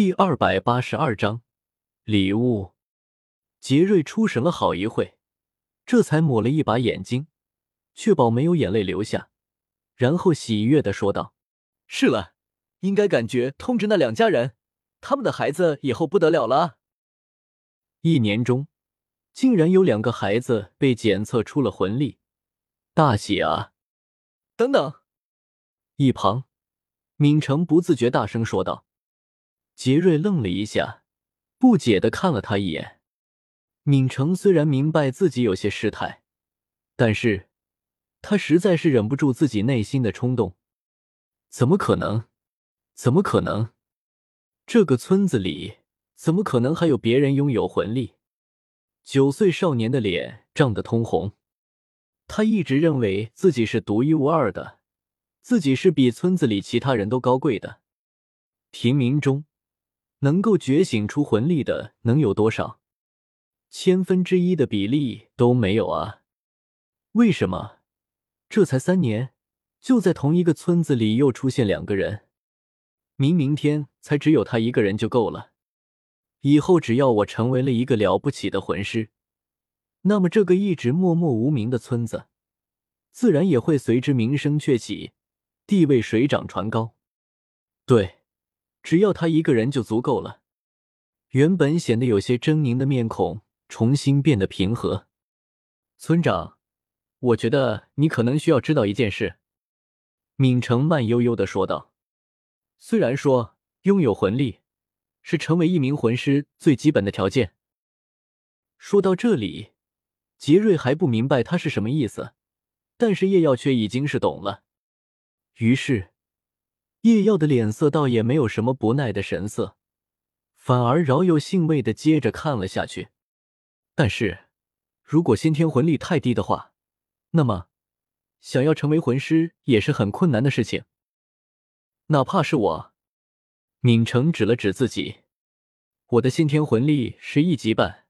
第二百八十二章礼物。杰瑞出神了好一会，这才抹了一把眼睛，确保没有眼泪流下，然后喜悦的说道：“是了，应该感觉通知那两家人，他们的孩子以后不得了了。一年中，竟然有两个孩子被检测出了魂力，大喜啊！等等，一旁，闵成不自觉大声说道。杰瑞愣了一下，不解的看了他一眼。闵成虽然明白自己有些失态，但是他实在是忍不住自己内心的冲动。怎么可能？怎么可能？这个村子里怎么可能还有别人拥有魂力？九岁少年的脸涨得通红。他一直认为自己是独一无二的，自己是比村子里其他人都高贵的。平民中。能够觉醒出魂力的能有多少？千分之一的比例都没有啊！为什么？这才三年，就在同一个村子里又出现两个人？明明天才只有他一个人就够了。以后只要我成为了一个了不起的魂师，那么这个一直默默无名的村子，自然也会随之名声鹊起，地位水涨船高。对。只要他一个人就足够了。原本显得有些狰狞的面孔重新变得平和。村长，我觉得你可能需要知道一件事。”闵成慢悠悠的说道。“虽然说拥有魂力是成为一名魂师最基本的条件。”说到这里，杰瑞还不明白他是什么意思，但是叶耀却已经是懂了。于是。叶耀的脸色倒也没有什么不耐的神色，反而饶有兴味的接着看了下去。但是，如果先天魂力太低的话，那么想要成为魂师也是很困难的事情。哪怕是我，闵成指了指自己，我的先天魂力是一级半，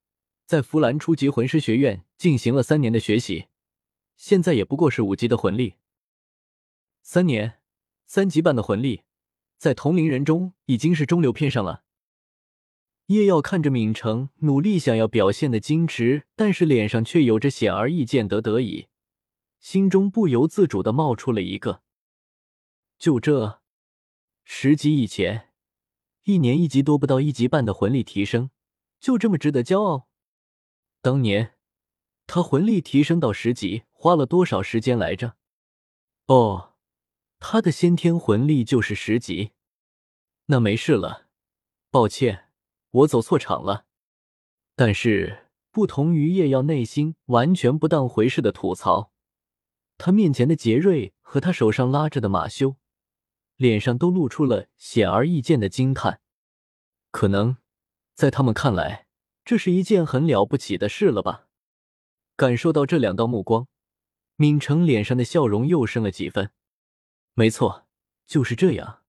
在弗兰初级魂师学院进行了三年的学习，现在也不过是五级的魂力。三年。三级半的魂力，在同龄人中已经是中流偏上了。叶耀看着闵成，努力想要表现的矜持，但是脸上却有着显而易见的得意，心中不由自主的冒出了一个：就这，十级以前，一年一级多不到一级半的魂力提升，就这么值得骄傲？当年他魂力提升到十级花了多少时间来着？哦。他的先天魂力就是十级，那没事了。抱歉，我走错场了。但是不同于叶耀内心完全不当回事的吐槽，他面前的杰瑞和他手上拉着的马修，脸上都露出了显而易见的惊叹。可能在他们看来，这是一件很了不起的事了吧？感受到这两道目光，闵成脸上的笑容又深了几分。没错，就是这样。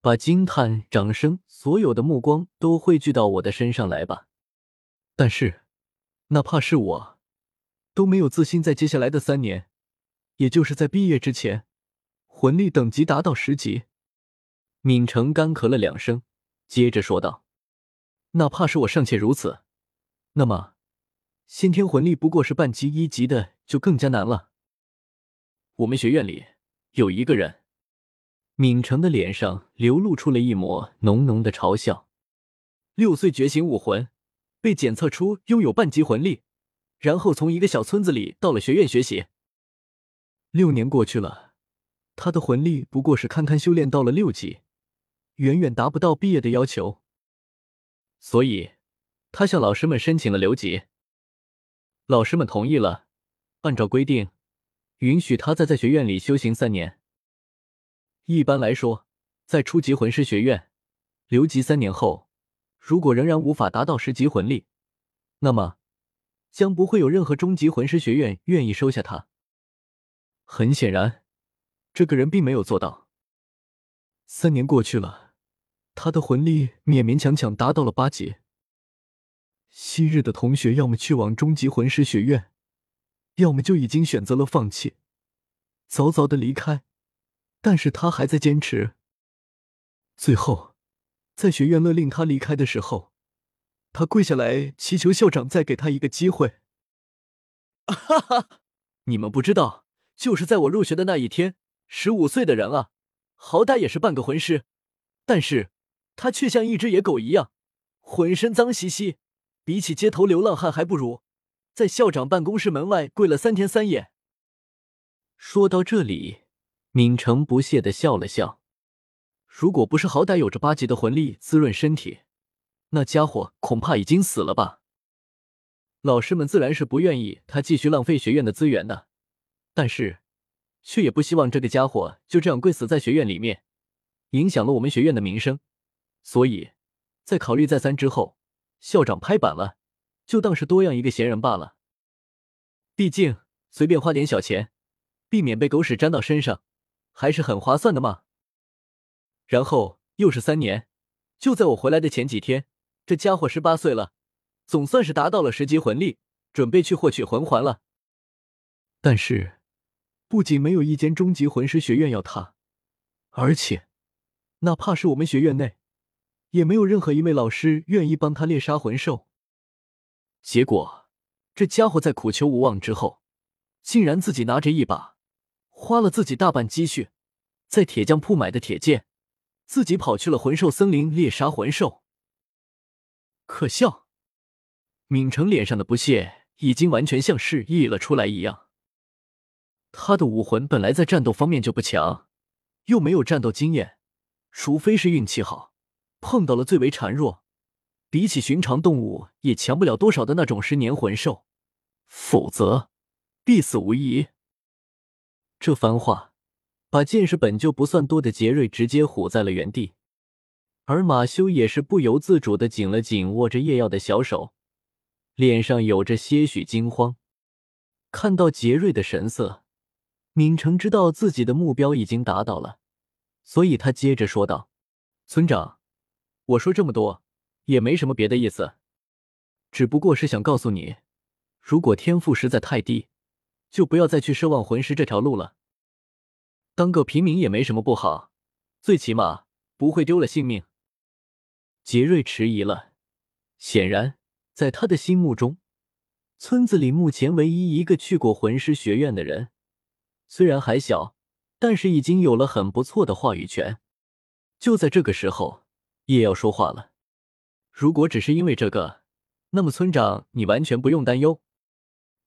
把惊叹、掌声，所有的目光都汇聚到我的身上来吧。但是，哪怕是我，都没有自信在接下来的三年，也就是在毕业之前，魂力等级达到十级。闵成干咳了两声，接着说道：“哪怕是我尚且如此，那么，先天魂力不过是半级、一级的，就更加难了。我们学院里。”有一个人，闵成的脸上流露出了一抹浓浓的嘲笑。六岁觉醒武魂，被检测出拥有半级魂力，然后从一个小村子里到了学院学习。六年过去了，他的魂力不过是堪堪修炼到了六级，远远达不到毕业的要求。所以，他向老师们申请了留级。老师们同意了，按照规定。允许他再在学院里修行三年。一般来说，在初级魂师学院留级三年后，如果仍然无法达到十级魂力，那么将不会有任何中级魂师学院愿意收下他。很显然，这个人并没有做到。三年过去了，他的魂力勉勉强强达到了八级。昔日的同学要么去往中级魂师学院。要么就已经选择了放弃，早早的离开，但是他还在坚持。最后，在学院勒令他离开的时候，他跪下来祈求校长再给他一个机会。哈哈，你们不知道，就是在我入学的那一天，十五岁的人啊，好歹也是半个魂师，但是他却像一只野狗一样，浑身脏兮兮，比起街头流浪汉还不如，在校长办公室门外跪了三天三夜。说到这里，闵成不屑的笑了笑。如果不是好歹有着八级的魂力滋润身体，那家伙恐怕已经死了吧。老师们自然是不愿意他继续浪费学院的资源的，但是却也不希望这个家伙就这样跪死在学院里面，影响了我们学院的名声。所以在考虑再三之后，校长拍板了，就当是多养一个闲人罢了。毕竟随便花点小钱，避免被狗屎沾到身上，还是很划算的嘛。然后又是三年，就在我回来的前几天，这家伙十八岁了，总算是达到了十级魂力，准备去获取魂环了。但是，不仅没有一间终极魂师学院要他，而且，哪怕是我们学院内，也没有任何一位老师愿意帮他猎杀魂兽。结果，这家伙在苦求无望之后，竟然自己拿着一把花了自己大半积蓄，在铁匠铺买的铁剑。自己跑去了魂兽森林猎杀魂兽，可笑！闵成脸上的不屑已经完全像是溢了出来一样。他的武魂本来在战斗方面就不强，又没有战斗经验，除非是运气好，碰到了最为孱弱，比起寻常动物也强不了多少的那种十年魂兽，否则必死无疑。这番话。把见识本就不算多的杰瑞直接唬在了原地，而马修也是不由自主的紧了紧握着叶耀的小手，脸上有着些许惊慌。看到杰瑞的神色，闵成知道自己的目标已经达到了，所以他接着说道：“村长，我说这么多也没什么别的意思，只不过是想告诉你，如果天赋实在太低，就不要再去奢望魂师这条路了。”当个平民也没什么不好，最起码不会丢了性命。杰瑞迟疑了，显然在他的心目中，村子里目前唯一一个去过魂师学院的人，虽然还小，但是已经有了很不错的话语权。就在这个时候，叶耀说话了：“如果只是因为这个，那么村长你完全不用担忧。”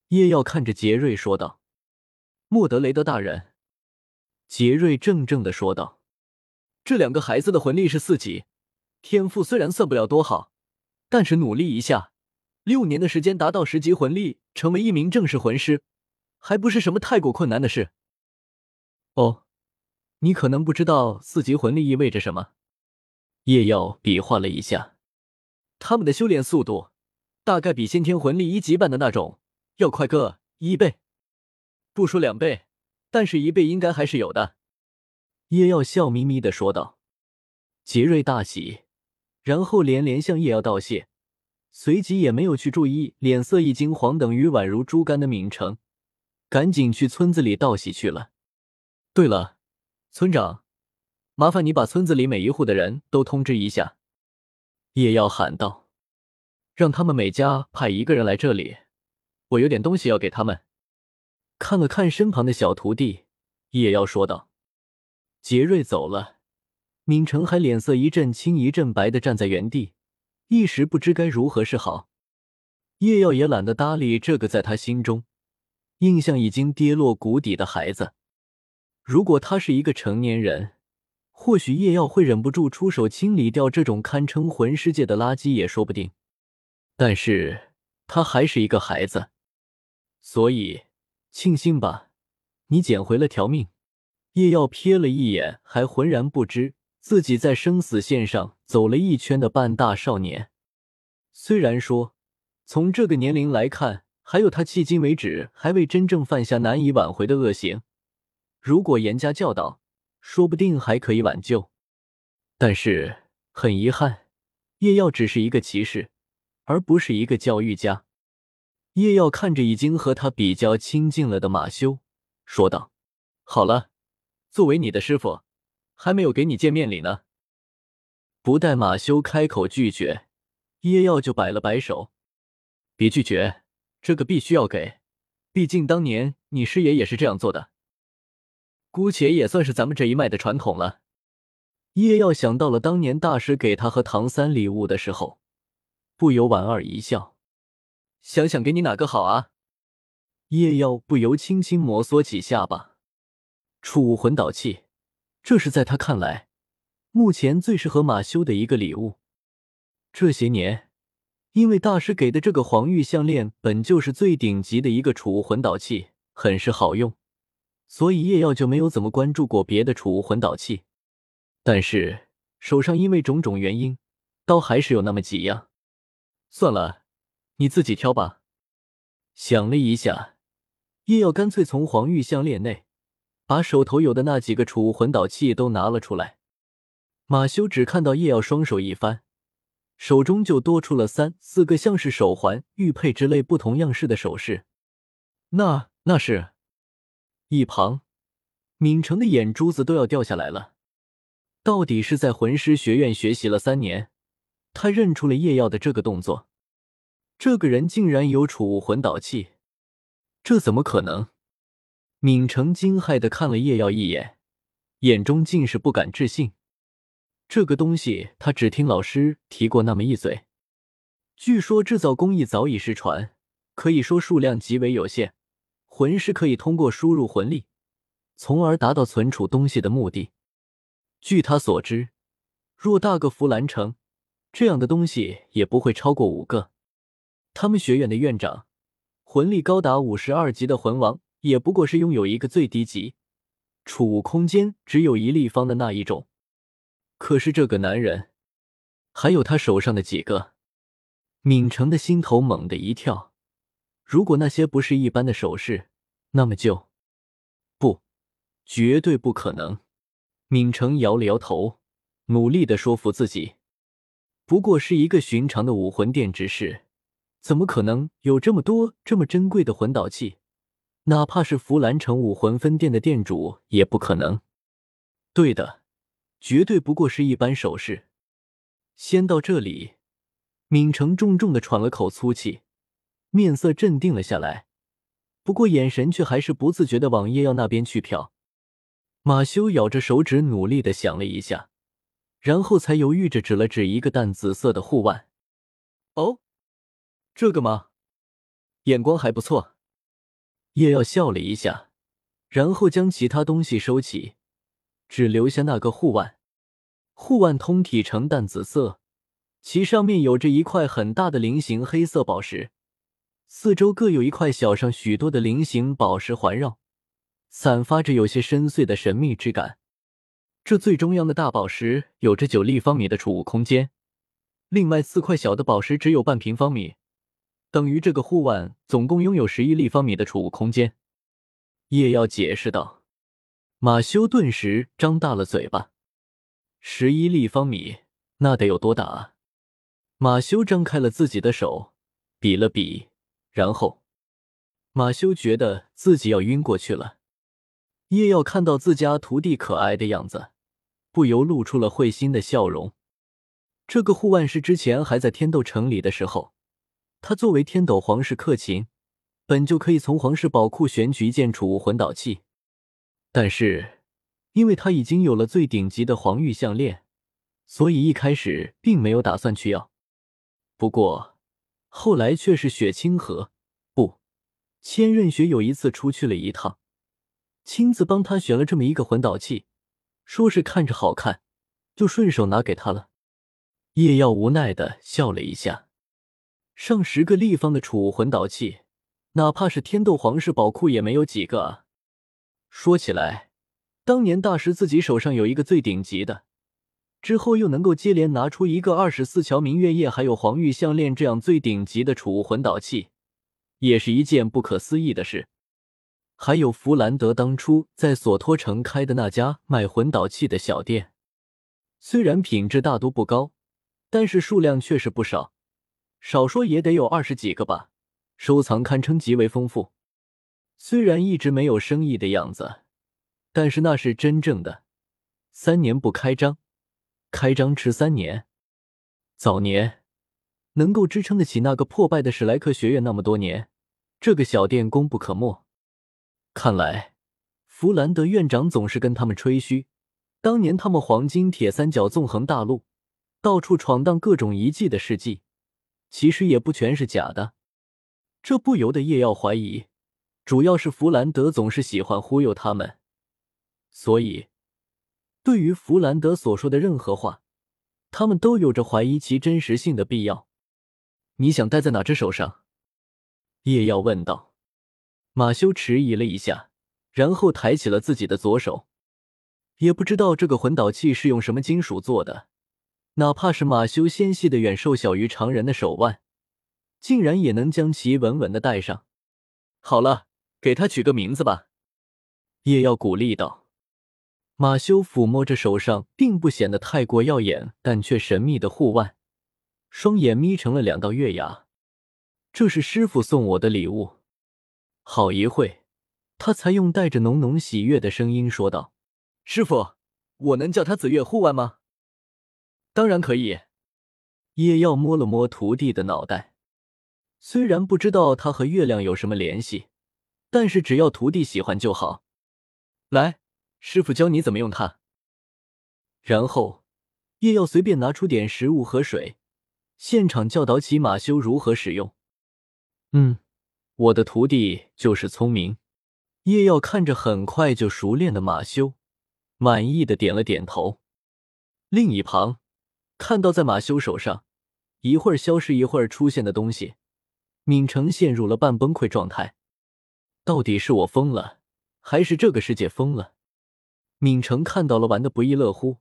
叶耀看着杰瑞说道：“莫德雷德大人。”杰瑞怔怔的说道：“这两个孩子的魂力是四级，天赋虽然算不了多好，但是努力一下，六年的时间达到十级魂力，成为一名正式魂师，还不是什么太过困难的事。”哦，你可能不知道四级魂力意味着什么。叶耀比划了一下，他们的修炼速度大概比先天魂力一级半的那种要快个一倍，不说两倍。但是，一倍应该还是有的。”叶耀笑眯眯的说道。杰瑞大喜，然后连连向叶耀道谢，随即也没有去注意脸色已经黄等于宛如猪肝的闵成，赶紧去村子里道喜去了。对了，村长，麻烦你把村子里每一户的人都通知一下。”叶耀喊道，“让他们每家派一个人来这里，我有点东西要给他们。”看了看身旁的小徒弟，叶耀说道：“杰瑞走了，闵成还脸色一阵青一阵白的站在原地，一时不知该如何是好。叶耀也懒得搭理这个在他心中印象已经跌落谷底的孩子。如果他是一个成年人，或许叶耀会忍不住出手清理掉这种堪称魂世界的垃圾也说不定。但是他还是一个孩子，所以。”庆幸吧，你捡回了条命。叶耀瞥了一眼还浑然不知自己在生死线上走了一圈的半大少年，虽然说从这个年龄来看，还有他迄今为止还未真正犯下难以挽回的恶行，如果严加教导，说不定还可以挽救。但是很遗憾，叶耀只是一个骑士，而不是一个教育家。叶耀看着已经和他比较亲近了的马修，说道：“好了，作为你的师傅，还没有给你见面礼呢。”不待马修开口拒绝，叶耀就摆了摆手：“别拒绝，这个必须要给，毕竟当年你师爷也是这样做的。姑且也算是咱们这一脉的传统了。”叶耀想到了当年大师给他和唐三礼物的时候，不由莞尔一笑：“想想给你哪个好啊？”叶耀不由轻轻摩挲起下巴。储物魂导器，这是在他看来，目前最适合马修的一个礼物。这些年，因为大师给的这个黄玉项链本就是最顶级的一个储物魂导器，很是好用，所以叶耀就没有怎么关注过别的储物魂导器。但是手上因为种种原因，倒还是有那么几样。算了，你自己挑吧。想了一下。叶耀干脆从黄玉项链内把手头有的那几个储物魂导器都拿了出来。马修只看到叶耀双手一翻，手中就多出了三四个像是手环、玉佩之类不同样式的首饰。那那是？一旁，闵成的眼珠子都要掉下来了。到底是在魂师学院学习了三年，他认出了叶耀的这个动作。这个人竟然有储物魂导器！这怎么可能？闵成惊骇的看了叶耀一眼，眼中尽是不敢置信。这个东西他只听老师提过那么一嘴，据说制造工艺早已失传，可以说数量极为有限。魂师可以通过输入魂力，从而达到存储东西的目的。据他所知，若大个弗兰城，这样的东西也不会超过五个。他们学院的院长。魂力高达五十二级的魂王，也不过是拥有一个最低级储物空间只有一立方的那一种。可是这个男人，还有他手上的几个，闵成的心头猛地一跳。如果那些不是一般的首饰，那么就不，绝对不可能。闵成摇了摇头，努力的说服自己，不过是一个寻常的武魂殿之事。怎么可能有这么多这么珍贵的魂导器？哪怕是弗兰城武魂分店的店主也不可能。对的，绝对不过是一般首饰。先到这里，闵成重重的喘了口粗气，面色镇定了下来，不过眼神却还是不自觉的往叶耀那边去瞟。马修咬着手指，努力的想了一下，然后才犹豫着指了指一个淡紫色的护腕。哦。这个吗？眼光还不错。叶耀笑了一下，然后将其他东西收起，只留下那个护腕。护腕通体呈淡紫色，其上面有着一块很大的菱形黑色宝石，四周各有一块小上许多的菱形宝石环绕，散发着有些深邃的神秘之感。这最中央的大宝石有着九立方米的储物空间，另外四块小的宝石只有半平方米。等于这个护腕总共拥有十一立方米的储物空间，叶耀解释道。马修顿时张大了嘴巴，十一立方米那得有多大啊？马修张开了自己的手，比了比，然后马修觉得自己要晕过去了。叶耀看到自家徒弟可爱的样子，不由露出了会心的笑容。这个护腕是之前还在天斗城里的时候。他作为天斗皇室客卿，本就可以从皇室宝库选取一件储物魂导器，但是因为他已经有了最顶级的黄玉项链，所以一开始并没有打算去要。不过后来却是雪清河不，千仞雪有一次出去了一趟，亲自帮他选了这么一个魂导器，说是看着好看，就顺手拿给他了。叶耀无奈的笑了一下。上十个立方的储物魂导器，哪怕是天斗皇室宝库也没有几个啊！说起来，当年大师自己手上有一个最顶级的，之后又能够接连拿出一个二十四桥明月夜，还有黄玉项链这样最顶级的储物魂导器，也是一件不可思议的事。还有弗兰德当初在索托城开的那家卖魂导器的小店，虽然品质大都不高，但是数量却是不少。少说也得有二十几个吧，收藏堪称极为丰富。虽然一直没有生意的样子，但是那是真正的。三年不开张，开张迟三年，早年能够支撑得起那个破败的史莱克学院那么多年，这个小店功不可没。看来弗兰德院长总是跟他们吹嘘，当年他们黄金铁三角纵横大陆，到处闯荡各种遗迹的事迹，其实也不全是假的。这不由得叶耀怀疑，主要是弗兰德总是喜欢忽悠他们，所以。对于弗兰德所说的任何话，他们都有着怀疑其真实性的必要。你想戴在哪只手上？叶耀问道。马修迟疑了一下，然后抬起了自己的左手。也不知道这个魂导器是用什么金属做的，哪怕是马修纤细的远瘦小于常人的手腕，竟然也能将其稳稳的戴上。好了，给他取个名字吧。叶耀鼓励道。马修抚摸着手上并不显得太过耀眼，但却神秘的护腕，双眼眯成了两道月牙。这是师傅送我的礼物。好一会，他才用带着浓浓喜悦的声音说道：“师傅，我能叫他紫月护腕吗？”“当然可以。”叶耀摸了摸徒弟的脑袋，虽然不知道他和月亮有什么联系，但是只要徒弟喜欢就好。来。师傅教你怎么用它。然后，叶耀随便拿出点食物和水，现场教导起马修如何使用。嗯，我的徒弟就是聪明。叶耀看着很快就熟练的马修，满意的点了点头。另一旁，看到在马修手上一会儿消失一会儿出现的东西，闵成陷入了半崩溃状态。到底是我疯了，还是这个世界疯了？闵成看到了，玩的不亦乐乎，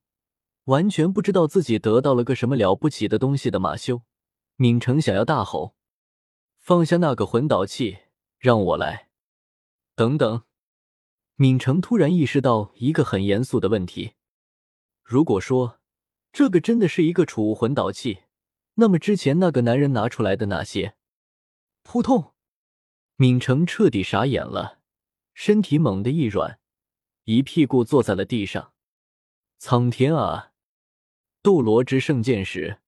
完全不知道自己得到了个什么了不起的东西的马修。闵成想要大吼：“放下那个魂导器，让我来！”等等，闵成突然意识到一个很严肃的问题：如果说这个真的是一个储物魂导器，那么之前那个男人拿出来的那些……扑通！闵成彻底傻眼了，身体猛地一软。一屁股坐在了地上。苍天啊！斗罗之圣剑时，